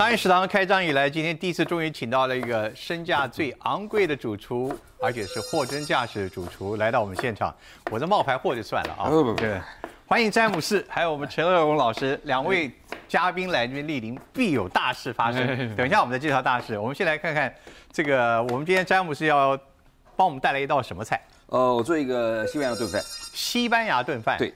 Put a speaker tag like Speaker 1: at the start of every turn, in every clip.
Speaker 1: 大业食堂开张以来，今天第一次终于请到了一个身价最昂贵的主厨，而且是货真价实的主厨来到我们现场。我这冒牌货就算了啊，
Speaker 2: 不不不，
Speaker 1: 欢迎詹姆士，还有我们陈乐荣老师两位嘉宾来这边莅临，必有大事发生。等一下我们再介绍大事，我们先来看看这个，我们今天詹姆士要帮我们带来一道什么菜？
Speaker 2: 呃，我做一个西班牙炖饭。
Speaker 1: 西班牙炖饭。
Speaker 2: 对。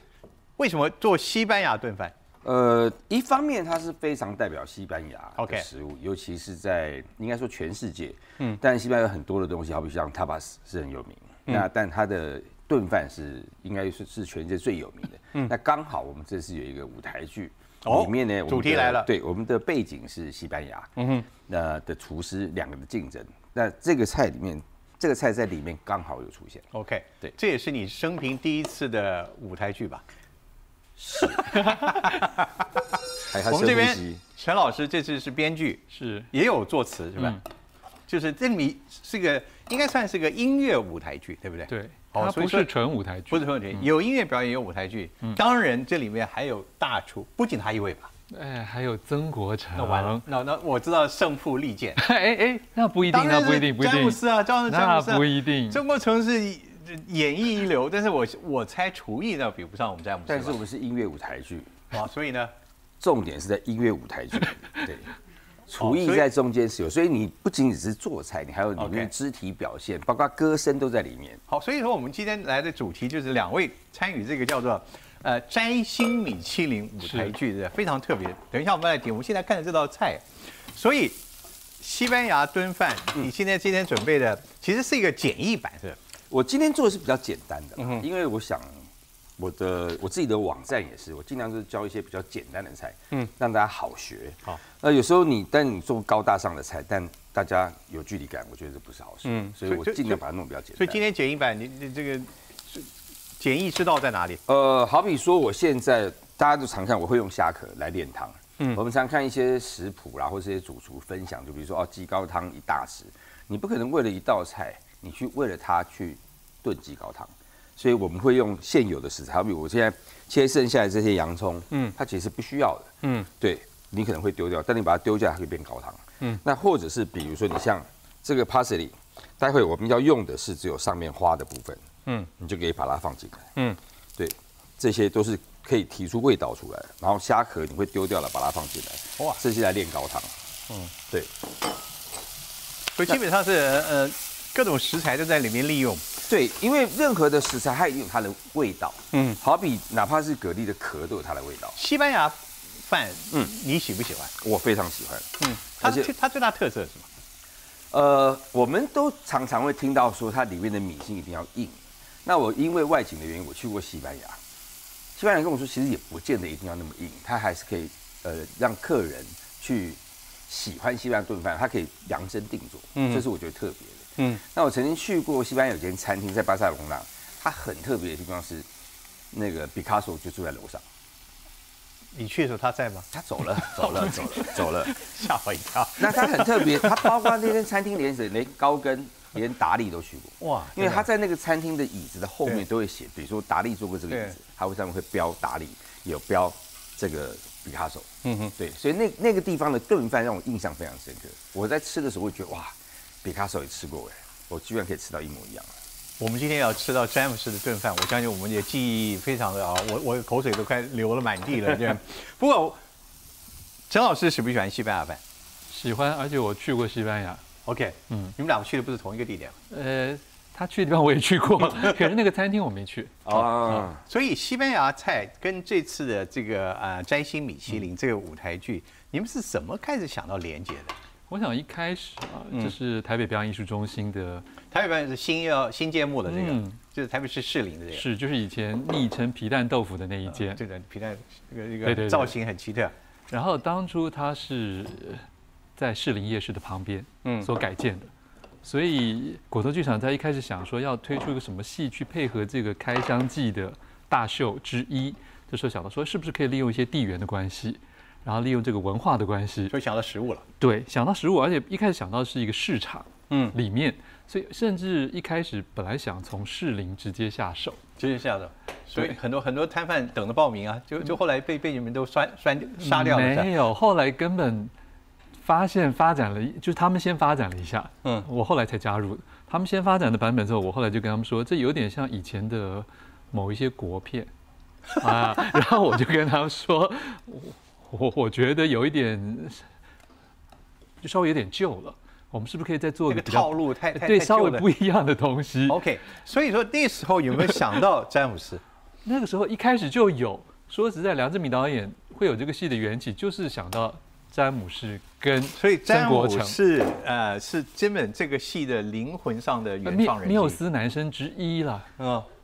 Speaker 1: 为什么做西班牙炖饭？
Speaker 2: 呃，一方面它是非常代表西班牙
Speaker 1: OK
Speaker 2: 食物，尤其是在应该说全世界，嗯，但西班牙有很多的东西，好比像 tapas 是很有名，那但它的炖饭是应该是是全世界最有名的。嗯，那刚好我们这次有一个舞台剧，里面呢
Speaker 1: 主题来了，
Speaker 2: 对，我们的背景是西班牙，嗯哼，那的厨师两个的竞争，那这个菜里面，这个菜在里面刚好有出现。
Speaker 1: OK，
Speaker 2: 对。
Speaker 1: 这也是你生平第一次的舞台剧吧？
Speaker 2: 是，
Speaker 1: 我们这边陈老师这次是编剧，
Speaker 3: 是。
Speaker 1: 也有作词是吧？就是这里是个应该算是个音乐舞台剧，对不对？，
Speaker 3: 对，它不是纯舞台剧，
Speaker 1: 不是纯舞台剧，有音乐表演，有舞台剧。当然这里面还有大厨，不仅他一位吧？
Speaker 3: 哎，还有曾国成，
Speaker 1: 那完了，那那我知道胜负利剑，
Speaker 3: 哎哎，那不一定，那不一定，不一定，
Speaker 1: 詹姆斯啊，詹姆斯那
Speaker 3: 不一定，
Speaker 1: 曾国成是演艺一流，但是我我猜厨艺呢比不上我们詹姆斯。
Speaker 2: 但是我们是音乐舞台剧，
Speaker 1: 啊，所以呢，
Speaker 2: 重点是在音乐舞台剧，对，厨艺在中间是有，所以你不仅仅是做菜，你还有里面肢体表现，包括歌声都在里面。
Speaker 1: 好，所以说我们今天来的主题就是两位参与这个叫做呃摘星米其林舞台剧的，非常特别。等一下我们来点，我们现在看的这道菜，所以西班牙炖饭，你现在今天准备的其实是一个简易版是吧？
Speaker 2: 我今天做的是比较简单的
Speaker 1: 嗯，
Speaker 2: 因为我想我的我自己的网站也是，我尽量就是教一些比较简单的菜，嗯，让大家好学。
Speaker 1: 好，
Speaker 2: 那有时候你但你做高大上的菜，但大家有距离感，我觉得这不是好事。
Speaker 1: 嗯
Speaker 2: 嗯，所以我尽量把它弄比较简单。
Speaker 1: 所以今天简易版，你你这个是简易之道在哪里？
Speaker 2: 呃，好比说我现在大家都常看，我会用虾壳来炼汤。嗯，我们常看一些食谱啦，或者这些主厨分享，就比如说哦，鸡高汤一大匙，你不可能为了一道菜，你去为了它去炖鸡高汤，所以我们会用现有的食材，好比我现在切剩下的这些洋葱，嗯，它其实不需要的，
Speaker 1: 嗯。
Speaker 2: 嗯，对你可能会丢掉，但你把它丢掉，它可以变高汤，嗯，那或者是比如说你像这个 parsley，待会我们要用的是只有上面花的部分，
Speaker 1: 嗯。
Speaker 2: 嗯，你就可以把它放进来，
Speaker 1: 嗯。
Speaker 2: 嗯，对，这些都是可以提出味道出来，然后虾壳你会丢掉了，把它放进来，
Speaker 1: 哇。
Speaker 2: 哇，这些来炼高汤，
Speaker 1: 嗯
Speaker 2: 嗯，对，
Speaker 1: 所以基本上是呃各种食材都在里面利用。
Speaker 2: 对，因为任何的食材它有它的味道，
Speaker 1: 嗯
Speaker 2: 嗯，好比哪怕是蛤蜊的壳都有它的味道，
Speaker 1: 西班牙饭，嗯
Speaker 2: 嗯，
Speaker 1: 你喜不喜欢？
Speaker 2: 我非常喜欢。
Speaker 1: 嗯，它它最大特色是什么？
Speaker 2: 呃，我们都常常会听到说它里面的米心一定要硬。那我因为外景的原因，我去过西班牙，西班牙跟我说，其实也不见得一定要那么硬，它还是可以呃让客人去喜欢西班牙炖饭，它可以量身定做，
Speaker 1: 嗯
Speaker 2: 这是我觉得特别的。
Speaker 1: 嗯，
Speaker 2: 那我曾经去过西班牙有间餐厅，在巴塞隆纳，它很特别的地方是，那个毕卡索就住在楼上，
Speaker 1: 你去的时候他在吗？
Speaker 2: 他走了，走了，走了，走了。
Speaker 1: 吓我一跳！
Speaker 2: 那他很特别，他包括那间餐厅连连高跟连达利都去过。
Speaker 1: 哇，
Speaker 2: 因为他在那个餐厅的椅子的后面都会写，比如说达利坐过这个椅子，他会上面会标达利，有标这个毕卡索，
Speaker 1: 嗯哼，
Speaker 2: 对，所以那那个地方的炖饭让我印象非常深刻。我在吃的时候会觉得哇，毕卡索也吃过哎，我居然可以吃到一模一样。
Speaker 1: 我们今天要吃到詹姆斯的炖饭，我相信我们也记忆非常的啊，我我口水都快流了满地了。这样，不过陈老师喜不喜欢西班牙饭
Speaker 3: 喜欢，而且我去过西班牙
Speaker 1: ，？OK，嗯
Speaker 3: 嗯，
Speaker 1: 你们两个去的不是同一个地点
Speaker 3: 呃，他去的地方我也去过，可是那个餐厅我没去。
Speaker 2: 哦，
Speaker 1: 所以西班牙菜跟这次的这个呃摘星米其林这个舞台剧，你们是怎么开始想到连接的？
Speaker 3: 我想一开始啊，就是台北表演艺术中心的，
Speaker 1: 台北表演是新要新建幕的这个，
Speaker 3: 嗯
Speaker 1: 就是台北市士林的这个，
Speaker 3: 是就是以前昵称皮蛋豆腐的那一间。
Speaker 1: 这个皮蛋这个这
Speaker 3: 对对对
Speaker 1: 个造型很奇特。
Speaker 3: 然后当初它是呃在士林夜市的旁边，
Speaker 1: 嗯
Speaker 3: 嗯，所改建的，所以果头剧场在一开始想说要推出一个什么戏去配合这个开箱季的大秀之一，这时候想到说是不是可以利用一些地缘的关系，然后利用这个文化的关系，
Speaker 1: 就想到食物了。
Speaker 3: 对，想到食物，而且一开始想到是一个市场
Speaker 1: 嗯，
Speaker 3: 里面，所以甚至一开始本来想从士林直接下手，
Speaker 1: 直接下手，所以很多很多摊贩等着报名啊，就就后来被被你们都摔摔杀掉了。
Speaker 3: 没有，后来根本发现发展了，就是他们先发展了一下，嗯，我后来才加入。他们先发展的版本之后，我后来就跟他们说，这有点像以前的某一些国片。啊，然后我就跟他们说，我我我觉得有一点，就稍微有点旧了，我们是不是可以再做一个
Speaker 1: 套路太太
Speaker 3: 对稍微不一样的东西
Speaker 1: ？OK，所以说那时候有没有想到 詹姆斯？
Speaker 3: 那个时候一开始就有，说实在，梁志敏导演会有这个戏的缘起，就是想到詹姆斯跟
Speaker 1: 所以詹姆
Speaker 3: 曾国成。
Speaker 1: 是呃是根本这个戏的灵魂上的原
Speaker 3: 缪
Speaker 1: 创人物。
Speaker 3: 缪斯男生之一啦，
Speaker 1: 嗯嗯，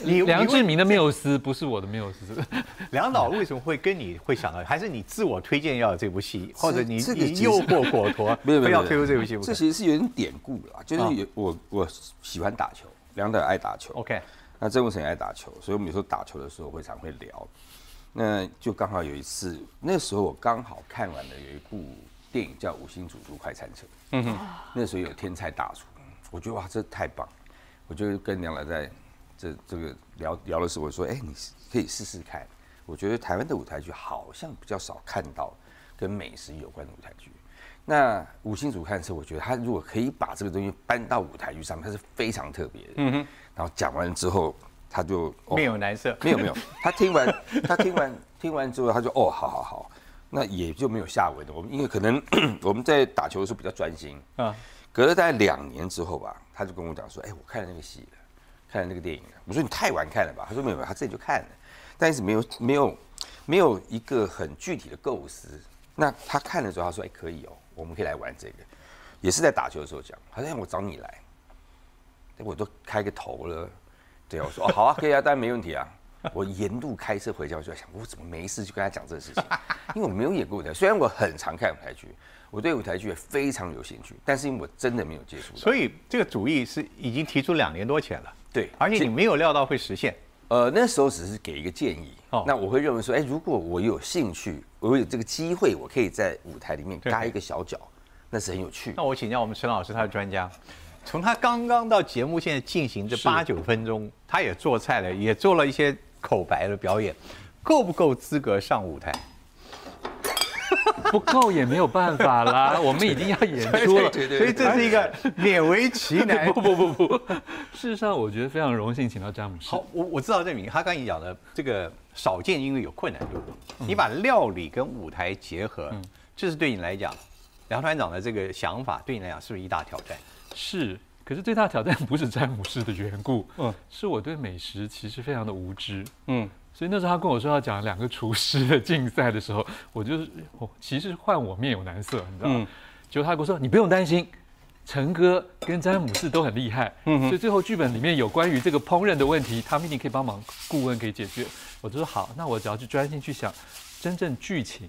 Speaker 1: 你
Speaker 3: 梁志明的缪斯不是我的缪斯，
Speaker 1: 梁导为什么会跟你会想到？还是你自我推荐要有这部戏，或者你你诱惑果陀
Speaker 2: 没有没有，
Speaker 1: 推出这部戏？
Speaker 2: 这其实是有点典故啦，就是我我喜欢打球，梁导也爱打球
Speaker 1: ，OK，
Speaker 2: 那郑文成也爱打球，所以我们有时候打球的时候会常会聊。那就刚好有一次，那时候我刚好看完了有一部电影叫《五星主厨快餐车》，嗯哼，那时候有天才大厨，我觉得哇，这太棒了，我就跟梁导在这这个聊聊的时候，我说，哎、你可以试试看。我觉得台湾的舞台剧好像比较少看到跟美食有关的舞台剧。那五星主看的时候，我觉得他如果可以把这个东西搬到舞台剧上面，它是非常特别的。嗯哼。然后讲完之后，他就、哦
Speaker 1: 面有难色。
Speaker 2: 没有没有，他听完他听完听完之后，他就哦，好好好，那也就没有下文了。我们因为可能 我们在打球的时候比较专心
Speaker 1: 啊
Speaker 2: 啊，隔了大概两年之后吧，他就跟我讲说，哎，我看了那个戏了，看了那个电影了。我说你太晚看了吧？他说没有，没有他自己就看了，但是没有没有没有一个很具体的构思。那他看的时候，他说，哎，可以哦，我们可以来玩这个，也是在打球的时候讲。他说，哎，我找你来，我都开个头了。对啊，我说哦好啊，可以啊，当然没问题啊。我沿路开车回家，我就在想，我怎么没事就跟他讲这个事情？因为我没有演过舞台，虽然我很常看舞台剧，我对舞台剧也非常有兴趣，但是因为我真的没有接触。
Speaker 1: 所以这个主意是已经提出两年多前了，
Speaker 2: 对，
Speaker 1: 而且你没有料到会实现。
Speaker 2: 呃那时候只是给一个建议，
Speaker 1: 哦
Speaker 2: 那我会认为说，哎，如果我有兴趣，我有这个机会，我可以在舞台里面搭一个小角，那是很有趣
Speaker 1: 那。我请教我们陈老师，他的专家。从他刚刚到节目现在进行这八九分钟，他也做菜了，也做了一些口白的表演，够不够资格上舞台？
Speaker 3: 不够也没有办法啦，我们已经要演出了。
Speaker 1: 所以这是一个勉为其难。
Speaker 3: 不不不不，事实上我觉得非常荣幸请到詹姆斯。
Speaker 1: 好，我我知道这名，他刚才讲的这个少见，因为有困难度。你把料理跟舞台结合，这是对你来讲，梁团长的这个想法对你来讲是不是一大挑战？
Speaker 3: 是，可是最大挑战不是詹姆士的缘故，
Speaker 1: 嗯
Speaker 3: 嗯，是我对美食其实非常的无知，
Speaker 1: 嗯，
Speaker 3: 所以那时候他跟我说要讲两个厨师的竞赛的时候，我就是我其实换我面有难色，你知道吗？
Speaker 1: 嗯
Speaker 3: 结果他跟我说你不用担心。陈哥跟詹姆斯都很厉害，所以最后剧本里面有关于这个烹饪的问题，他们一定可以帮忙顾问可以解决。我就说好，那我只要去专心去想真正剧情，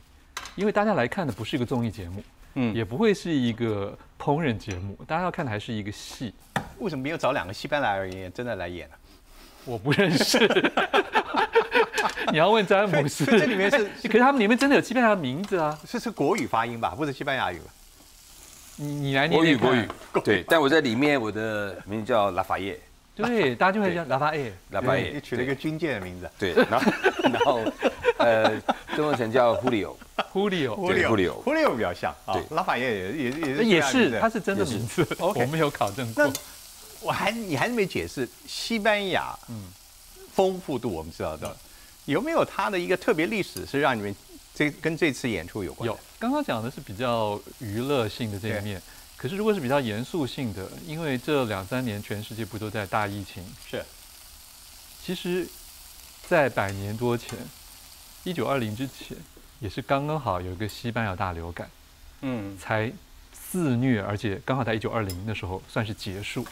Speaker 3: 因为大家来看的不是一个综艺节目，
Speaker 1: 嗯
Speaker 3: 嗯，也不会是一个烹饪节目，大家要看的还是一个戏。
Speaker 1: 为什么没有找两个西班牙人演真的来演呢？
Speaker 3: 我不认识，你要问詹姆斯。
Speaker 1: 这里面是
Speaker 3: 可是他们里面真的有西班牙的名字啊，
Speaker 1: 是是国语发音吧，不是西班牙语吧？
Speaker 3: 你你来念
Speaker 2: 国语国语，对，但我在里面我的名字叫拉法叶，
Speaker 3: 对，大家就会叫拉法叶，
Speaker 2: 拉法叶
Speaker 1: 你取了一个军舰的名字。
Speaker 2: 对，然后 然后呃，中文成叫 Julio，Julio，Julio
Speaker 1: 胡里奥比较像啊
Speaker 2: 对，
Speaker 1: 拉法叶也也也是
Speaker 3: 他是真的名字。我们有考证过。
Speaker 1: 那。我还你还是没解释西班牙，嗯，丰富度我们知道的，有没有它的一个特别历史是让你们这跟这次演出有关？
Speaker 3: 有，刚刚讲的是比较娱乐性的这一面，可是如果是比较严肃性的，因为这两三年全世界不都在大疫情，
Speaker 1: 是。
Speaker 3: 其实，在百年多前，一九二零之前，也是刚刚好有一个西班牙大流感，
Speaker 1: 嗯，
Speaker 3: 才肆虐，而且刚好在一九二零的时候算是结束。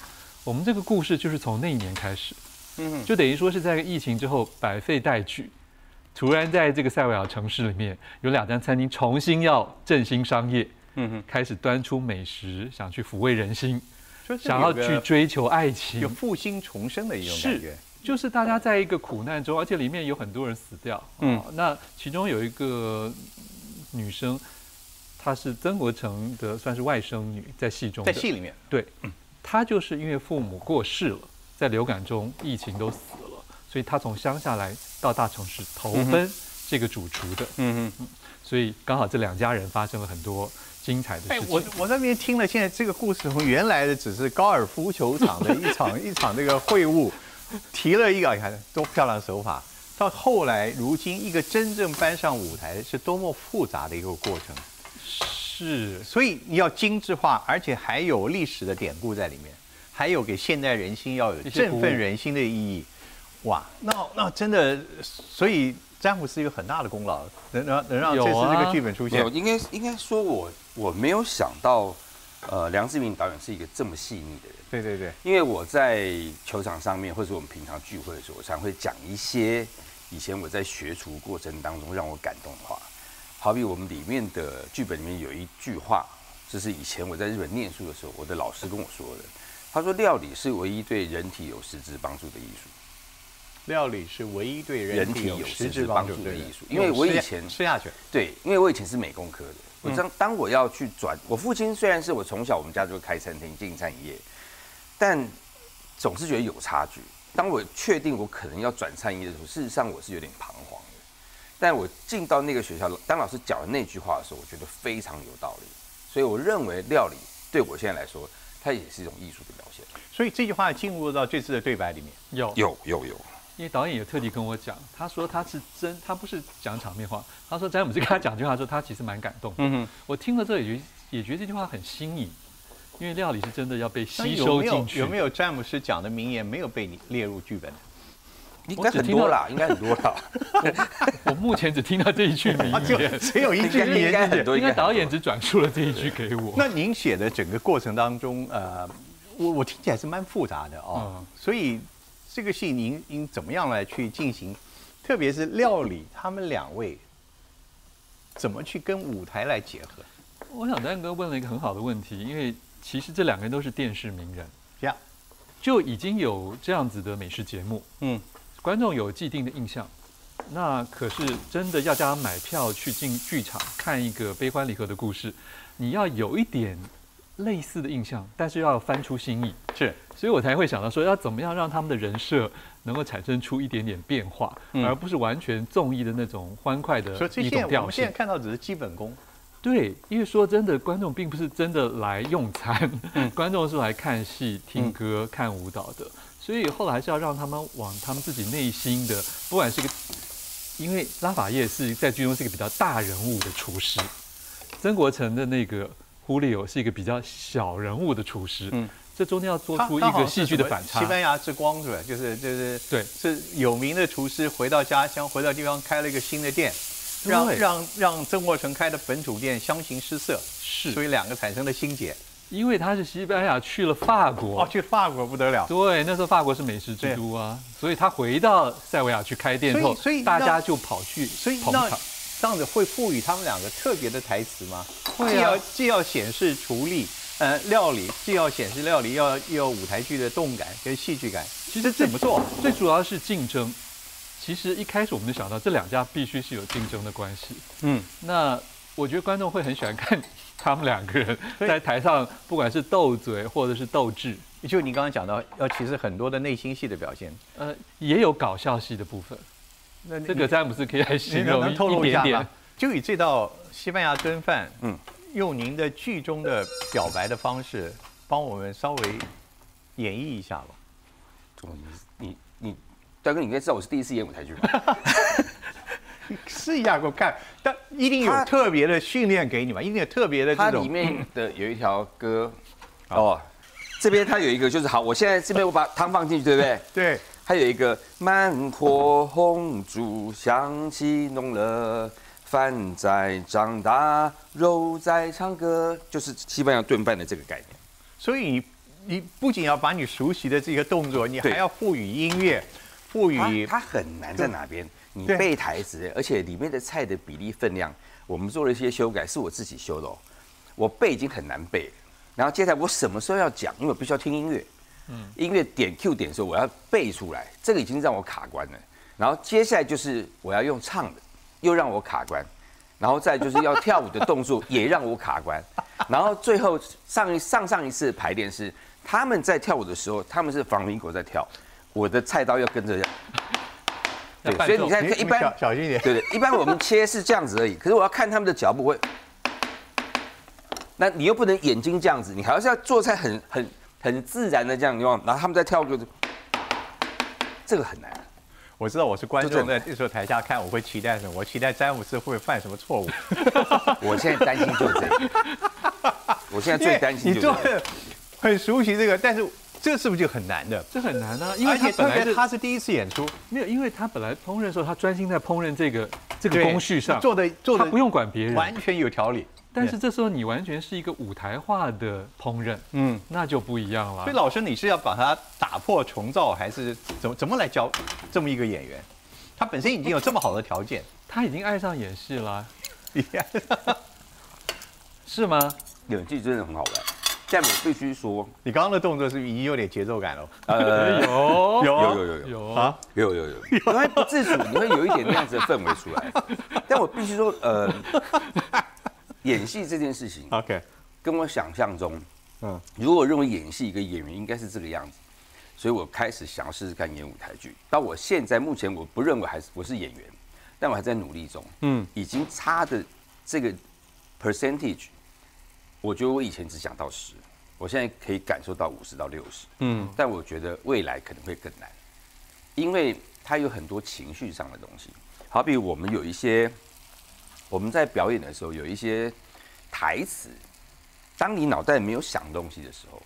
Speaker 3: 我们这个故事就是从那一年开始，
Speaker 1: 嗯
Speaker 3: 就等于说是在疫情之后百废待举，突然在这个塞维尔城市里面有两家餐厅重新要振兴商业，
Speaker 1: 嗯哼，
Speaker 3: 开始端出美食，想去抚慰人心，想要去追求爱情。
Speaker 1: 有，复兴重生的一种感觉。
Speaker 3: 就是大家在一个苦难中，而且里面有很多人死掉。
Speaker 1: 嗯。
Speaker 3: 嗯，那其中有一个女生，她是曾国成的算是外甥女，在戏中
Speaker 1: 在戏里面，
Speaker 3: 对，她就是因为父母过世了，在流感中疫情都死了，所以他从乡下来到大城市投奔这个主厨的。
Speaker 1: 嗯嗯，
Speaker 3: 所以刚好这两家人发生了很多精彩的事情。
Speaker 1: 我我那边听了，现在这个故事从原来的只是高尔夫球场的一场 一场那个会晤，提了一个你看多漂亮的手法，到后来如今一个真正搬上舞台是多么复杂的一个过程。
Speaker 3: 是，
Speaker 1: 所以你要精致化，而且还有历史的典故在里面，还有给现代人心要有振奋人心的意义。哇，那那真的，所以詹姆斯有很大的功劳，能能能让这次这个剧本出现。
Speaker 2: 有，应该应该说我我没有想到，呃，梁志明导演是一个这么细腻的人。
Speaker 1: 对对对，
Speaker 2: 因为我在球场上面，或者我们平常聚会的时候，我常会讲一些以前我在学厨过程当中让我感动的话。好比我们里面的剧本里面有一句话，这是以前我在日本念书的时候，我的老师跟我说的。他说：“料理是唯一对人体有实质帮助的艺术。”
Speaker 1: 料理是唯一对人体有实质帮助的艺术。
Speaker 2: 因为我以前
Speaker 1: 吃下去，
Speaker 2: 对，因为我以前是美工科的。我当当我要去转，我父亲虽然是我从小我们家就开餐厅经营餐饮业，但总是觉得有差距。当我确定我可能要转餐饮业的时候，事实上我是有点彷徨。但我进到那个学校，当老师讲的那句话的时候，我觉得非常有道理。所以我认为料理对我现在来说，它也是一种艺术的表现。
Speaker 1: 所以这句话进入到这次的对白里面，
Speaker 3: 有
Speaker 2: 有有有。
Speaker 3: 因为导演也特地跟我讲，他说他是真，他不是讲场面话。他说詹姆斯跟他讲这句话，说他其实蛮感动。嗯哼，我听了这也也觉得这句话很新颖，因为料理是真的要被吸收进去。
Speaker 1: 有没有詹姆斯讲的名言没有被你列入剧本？
Speaker 2: 应该很多啦，应该很多啦。
Speaker 3: 我目前只听到这一句名言，
Speaker 1: 只有一句名言，
Speaker 2: 应该很多。
Speaker 3: 应该导演只转述了这一句给我。
Speaker 1: 那您写的整个过程当中，呃，我我听起来是蛮复杂的哦。所以这个戏您您怎么样来去进行？特别是料理，他们两位怎么去跟舞台来结合？
Speaker 3: 我想丹哥问了一个很好的问题，因为其实这两个人都是电视名人，
Speaker 1: 这样
Speaker 3: 就已经有这样子的美食节目，嗯。观众有既定的印象，那可是真的要叫他买票去进剧场看一个悲欢离合的故事，你要有一点类似的印象，但是要翻出新意。
Speaker 1: 是，
Speaker 3: 所以我才会想到说，要怎么样让他们的人设能够产生出一点点变化，而不是完全综艺的那种欢快的一种调性。我
Speaker 1: 们现在看到只是基本功。
Speaker 3: 对，因为说真的，观众并不是真的来用餐，观众是来看戏、听歌、看舞蹈的。所以后来还是要让他们往他们自己内心的，不管是个，因为拉法叶是在剧中是一个比较大人物的厨师，曾国成的那个胡里欧是一个比较小人物的厨师，嗯，这中间要做出一个戏剧的反差。
Speaker 1: 西班牙之光是吧？就是就是
Speaker 3: 对，
Speaker 1: 是有名的厨师回到家乡，回到地方开了一个新的店，让让让曾国成开的本土店相形失色，
Speaker 3: 是，
Speaker 1: 所以两个产生了心结。
Speaker 3: 因为他是西班牙去了法国
Speaker 1: 哦，去法国不得了。
Speaker 3: 对，那时候法国是美食之都啊，所以他回到塞维亚去开店后，所以大家就跑去
Speaker 1: 所以那这样子会赋予他们两个特别的台词吗？
Speaker 3: 会啊，
Speaker 1: 既要既要显示厨力，呃，料理，既要显示料理，要又要舞台剧的动感跟戏剧感。
Speaker 3: 其实怎么做？最主要是竞争。其实一开始我们就想到这两家必须是有竞争的关系。嗯，那我觉得观众会很喜欢看。他们两个人在台上，不管是斗嘴或者是斗智，
Speaker 1: 就你刚刚讲到，要其实很多的内心戏的表现，呃，
Speaker 3: 也有搞笑戏的部分。那这个詹姆斯可以来形容一点点。
Speaker 1: 就以这道西班牙炖饭，嗯，用您的剧中的表白的方式，帮我们稍微演绎一下吧。
Speaker 2: 你你你，大哥，你应该知道我是第一次演舞台剧吧？
Speaker 1: 试一下给我看，但一定有特别的训练给你嘛，一定有特别的这种。
Speaker 2: 它里面的有一条歌，哦，这边它有一个就是好，我现在这边我把汤放进去，对不对？
Speaker 1: 对。
Speaker 2: 还有一个慢火红烛，香气浓了，饭在长大，肉在唱歌，就是西班牙炖饭的这个概念。
Speaker 1: 所以你你不仅要把你熟悉的这个动作，你还要赋予音乐，赋予
Speaker 2: 它很难在哪边？你背台词，而且里面的菜的比例分量，我们做了一些修改，是我自己修的哦。我背已经很难背，然后接下来我什么时候要讲，因为我必须要听音乐，嗯，音乐点 Q 点的时候我要背出来，这个已经让我卡关了。然后接下来就是我要用唱的，又让我卡关，然后再就是要跳舞的动作也让我卡关，然后最后上一上上一次排练是他们在跳舞的时候，他们是防民狗在跳，我的菜刀要跟着。对，所以你看一般
Speaker 1: 小心一点。
Speaker 2: 对对，一般我们切是这样子而已。可是我要看他们的脚步会，那你又不能眼睛这样子，你还是要做菜很很很自然的这样，你往，然后他们再跳个，这个很难。
Speaker 1: 我知道我是观众，在这时候台下看，我会期待什么？我期待詹姆斯会不会犯什么错误？
Speaker 2: 我现在担心就是这个，我现在最担心就这个。
Speaker 1: 很熟悉这个，但是这是不是就很难的？
Speaker 3: 这很难啊，因为他本来
Speaker 1: 他是第一次演出，
Speaker 3: 没有，因为他本来烹饪的时候，他专心在烹饪这个这个工序上，
Speaker 1: 做的做的
Speaker 3: 不用管别人，
Speaker 1: 完全有条理。
Speaker 3: 但是这时候你完全是一个舞台化的烹饪，嗯，那就不一样了。
Speaker 1: 所以老师，你是要把它打破重造，还是怎么怎么来教这么一个演员？他本身已经有这么好的条件，
Speaker 3: 他已经爱上演戏了，是吗？
Speaker 2: 演技真的很好玩。但我必须说，
Speaker 1: 你刚刚的动作是已经有点节奏感了。
Speaker 3: 呃，
Speaker 2: 有
Speaker 3: 有
Speaker 2: 有有有有啊，有有有，因为不自主你会有一点那样子的氛围出来。但我必须说，呃，演戏这件事情
Speaker 1: ，OK，
Speaker 2: 跟我想象中，嗯，如果认为演戏一个演员应该是这个样子，所以我开始想要试试看演舞台剧。到我现在目前，我不认为还是我是演员，但我还在努力中。嗯，已经差的这个 percentage。我觉得我以前只想到十，我现在可以感受到五十到六十，嗯，但我觉得未来可能会更难，因为它有很多情绪上的东西，好比我们有一些我们在表演的时候有一些台词，当你脑袋没有想东西的时候，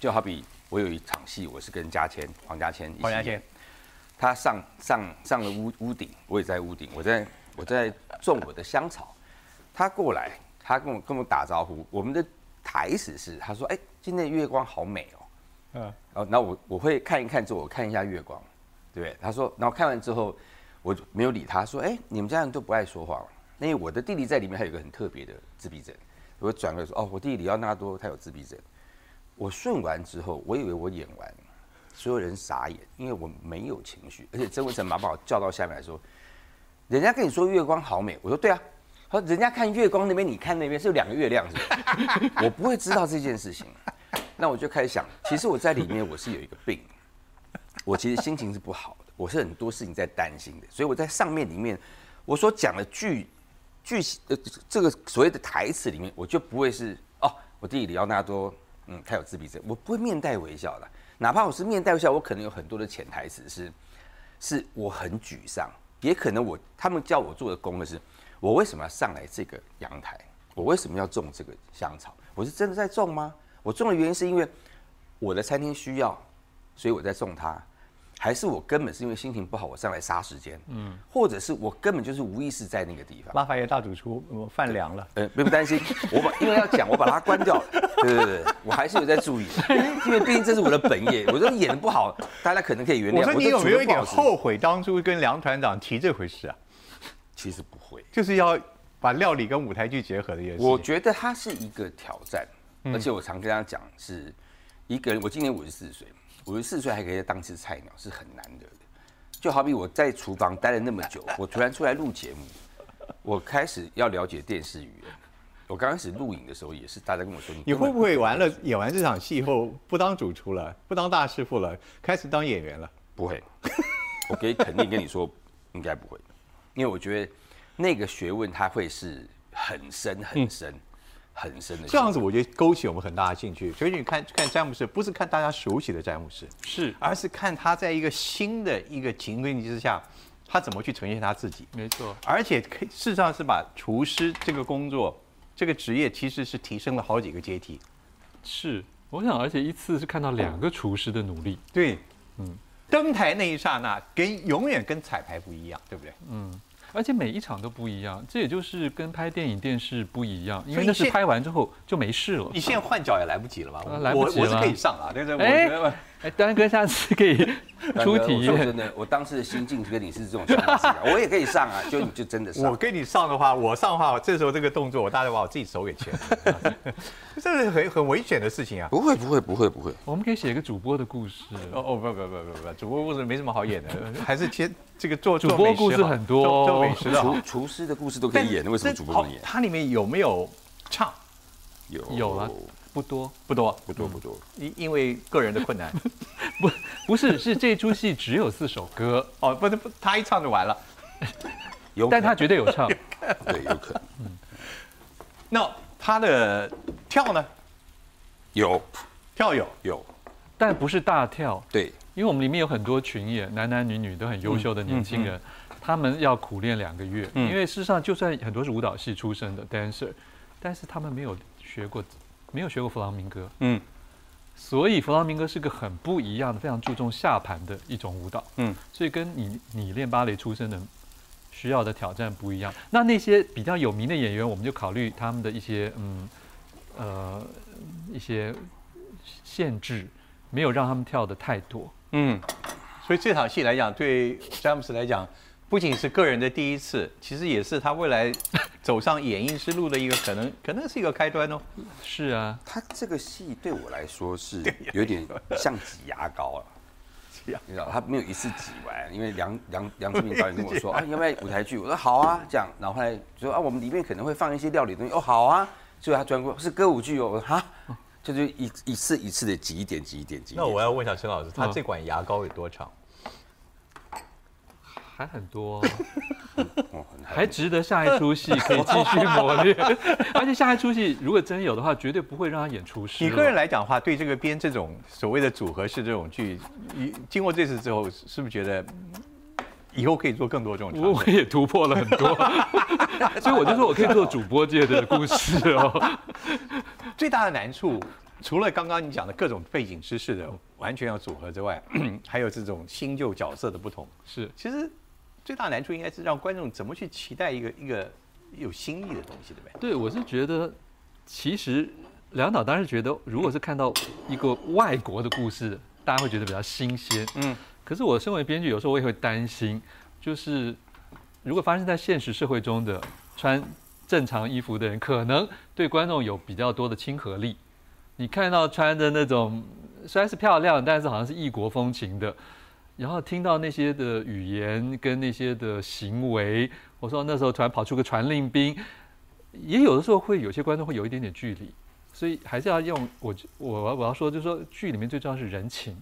Speaker 2: 就好比我有一场戏，我是跟嘉谦黄嘉谦，
Speaker 1: 黄嘉谦，
Speaker 2: 他上上上了屋屋顶，我也在屋顶，我在我在种我的香草，他过来。他跟我跟我打招呼，我们的台词是他说：“哎，今天的月光好美哦。”嗯，然后那我我会看一看之后，我看一下月光，对不对？他说，然后看完之后，我就没有理他，说：“哎，你们家人都不爱说话，因为我的弟弟在里面还有一个很特别的自闭症。”我转过来说：“哦，我弟弟里奥纳多他有自闭症。”我顺完之后，我以为我演完，所有人傻眼，因为我没有情绪，而且曾文成马把我叫到下面来说：“人家跟你说月光好美。”我说：“对啊。”人家看月光那边，你看那边是有两个月亮，是吧？我不会知道这件事情，那我就开始想，其实我在里面我是有一个病，我其实心情是不好的，我是很多事情在担心的，所以我在上面里面，我所讲的句句呃这个所谓的台词里面，我就不会是哦，我弟弟里奥纳多，嗯，他有自闭症，我不会面带微笑的，哪怕我是面带微笑，我可能有很多的潜台词是，是我很沮丧，也可能我他们叫我做的功的是。我为什么要上来这个阳台？我为什么要种这个香草？我是真的在种吗？我种的原因是因为我的餐厅需要，所以我在种它，还是我根本是因为心情不好，我上来杀时间？嗯，或者是我根本就是无意识在那个地方。
Speaker 1: 拉法耶大主厨，我饭凉了。
Speaker 2: 呃，不用担心，我把因为要讲，我把它关掉。对对对，我还是有在注意，因为毕竟这是我的本业。我说演的不好，大家可能可以原谅。
Speaker 1: 我说你有没有一点后悔当初跟梁团长提这回事啊？
Speaker 2: 其实不会，
Speaker 1: 就是要把料理跟舞台剧结合的也是。
Speaker 2: 我觉得它是一个挑战，而且我常跟大家讲，是一个人。我今年五十四岁，五十四岁还可以当次菜鸟，是很难得的。就好比我在厨房待了那么久，我突然出来录节目，我开始要了解电视语言。我刚开始录影的时候，也是大家跟我说，
Speaker 1: 你会不会完了演完这场戏以后，不当主厨了，不当大师傅了，开始当演员了？
Speaker 2: 不会，我可以肯定跟你说，应该不会。因为我觉得那个学问它会是很深很深很深的。
Speaker 1: 这样子我觉得勾起我们很大的兴趣。所以你看看詹姆斯，不是看大家熟悉的詹姆斯，
Speaker 3: 是，
Speaker 1: 而是看他在一个新的一个情境之下，他怎么去呈现他自己。
Speaker 3: 没错，
Speaker 1: 而且可以事实上是把厨师这个工作这个职业其实是提升了好几个阶梯。
Speaker 3: 是，我想，而且一次是看到两个厨师的努力。
Speaker 1: 对，嗯，登台那一刹那，跟永远跟彩排不一样，对不对？嗯。
Speaker 3: 而且每一场都不一样，这也就是跟拍电影电视不一样，因为那是拍完之后就没事了。
Speaker 1: 你现在换脚也来不及了吧？
Speaker 3: 来不及了，
Speaker 1: 我是可以上啊，对不对？哎。
Speaker 3: 哎，丹哥下次可以 出题。
Speaker 2: 真的，我当时的心境跟你是这种想法，我也可以上啊，就你就真的上。
Speaker 1: 我跟你上的话，我上的话，这时候这个动作，我大概把我自己手给切了，这是很很危险的事情啊。
Speaker 2: 不会不会不会不会，
Speaker 3: 我们可以写一个主播的故事。
Speaker 1: 哦哦不不不不不，主播故事没什么好演的，还是先这个做
Speaker 3: 主播故事很多，
Speaker 1: 做美食的
Speaker 2: 厨厨师的故事都可以演，为什么主播不能演？
Speaker 1: 它里面有没有唱？
Speaker 2: 有
Speaker 3: 有了。不多，
Speaker 1: 不多，
Speaker 2: 不多不多。
Speaker 1: 因因为个人的困难。
Speaker 3: 不不是，是这出戏只有四首歌，
Speaker 1: 哦，不是不，他一唱就完了。
Speaker 2: 有，
Speaker 3: 但他绝对有唱。
Speaker 2: 对，有可能。
Speaker 1: 那他的跳呢？
Speaker 2: 有
Speaker 1: 跳有，
Speaker 2: 有，
Speaker 3: 但不是大跳，
Speaker 2: 对，
Speaker 3: 因为我们里面有很多群演，男男女女都很优秀的年轻人，他们要苦练两个月。
Speaker 1: 嗯
Speaker 3: 因为事实上，就算很多是舞蹈系出身的 dancer，但是他们没有学过，没有学过弗朗明哥，
Speaker 1: 嗯
Speaker 3: 所以弗朗明哥是个很不一样的，非常注重下盘的一种舞蹈。
Speaker 1: 嗯，
Speaker 3: 所以跟你你练芭蕾出身的需要的挑战不一样。那那些比较有名的演员，我们就考虑他们的一些嗯呃一些限制，没有让他们跳的太多。
Speaker 1: 嗯。所以这场戏来讲，对詹姆斯来讲，不仅是个人的第一次，其实也是他未来走上演艺之路的一个可能，可能是一个开端哦。
Speaker 3: 是啊，
Speaker 2: 他这个戏对我来说是有点像挤牙膏啊。你知道，他没有一次挤完，因为梁梁梁志明导演跟我说 啊，要不要舞台剧？我说好啊，这样，然后后来就说啊，我们里面可能会放一些料理的东西，哦，好啊，所以他转过是歌舞剧哦，我说哈，就是一一次一次的挤一点挤一点挤。
Speaker 1: 那我要问一下陈老师，他
Speaker 3: 嗯
Speaker 1: 这管牙膏有多长？
Speaker 3: 还很多，
Speaker 2: 哦
Speaker 3: 还值得下一出戏可以继续磨练。而且下一出戏如果真有的话，绝对不会让他演出师。
Speaker 1: 你个人来讲的话，对这个编这种所谓的组合式这种剧，你经过这次之后，是不是觉得嗯以后可以做更多这种
Speaker 3: 我我？也突破了很多，所以我就说我可以做主播界的故事哦。
Speaker 1: 最大的难处，除了刚刚你讲的各种背景知识的完全要组合之外，还有这种新旧角色的不同。
Speaker 3: 是，
Speaker 1: 其实最大难处应该是让观众怎么去期待一个一个有新意的东西，对不对？
Speaker 3: 对我是觉得，其实梁导当然是觉得，如果是看到一个外国的故事，大家会觉得比较新鲜。
Speaker 1: 嗯，
Speaker 3: 可是我身为编剧，有时候我也会担心，就是如果发生在现实社会中的穿正常衣服的人，可能对观众有比较多的亲和力。你看到穿着那种虽然是漂亮，但是好像是异国风情的，然后听到那些的语言跟那些的行为，我说那时候突然跑出个传令兵，也有的时候会有些观众会有一点点距离，所以还是要用我我我要说，就是说剧里面最重要是人情，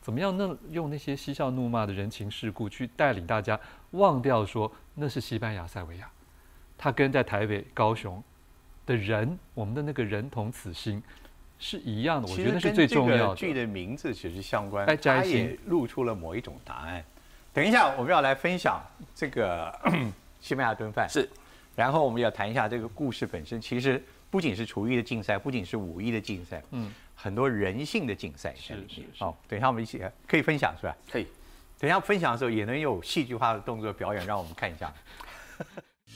Speaker 3: 怎么样那用那些嬉笑怒骂的人情世故去带领大家忘掉说那是西班牙塞维亚，他跟在台北、高雄的人，我们的那个人同此心。是一样的，我觉得是最重要的。
Speaker 1: 剧的名字其实相关，它也露出了某一种答案。等一下，我们要来分享这个 西班牙炖饭，
Speaker 2: 是，
Speaker 1: 然后我们要谈一下这个故事本身，其实不仅是厨艺的竞赛，不仅是武艺的竞赛，
Speaker 3: 嗯，
Speaker 1: 很多人性的竞赛
Speaker 3: 是
Speaker 1: 在里面
Speaker 3: 是是
Speaker 1: 哦，等一下我们一起可以分享是吧？
Speaker 2: 可以。
Speaker 1: 等一下分享的时候也能有戏剧化的动作表演，让我们看一下。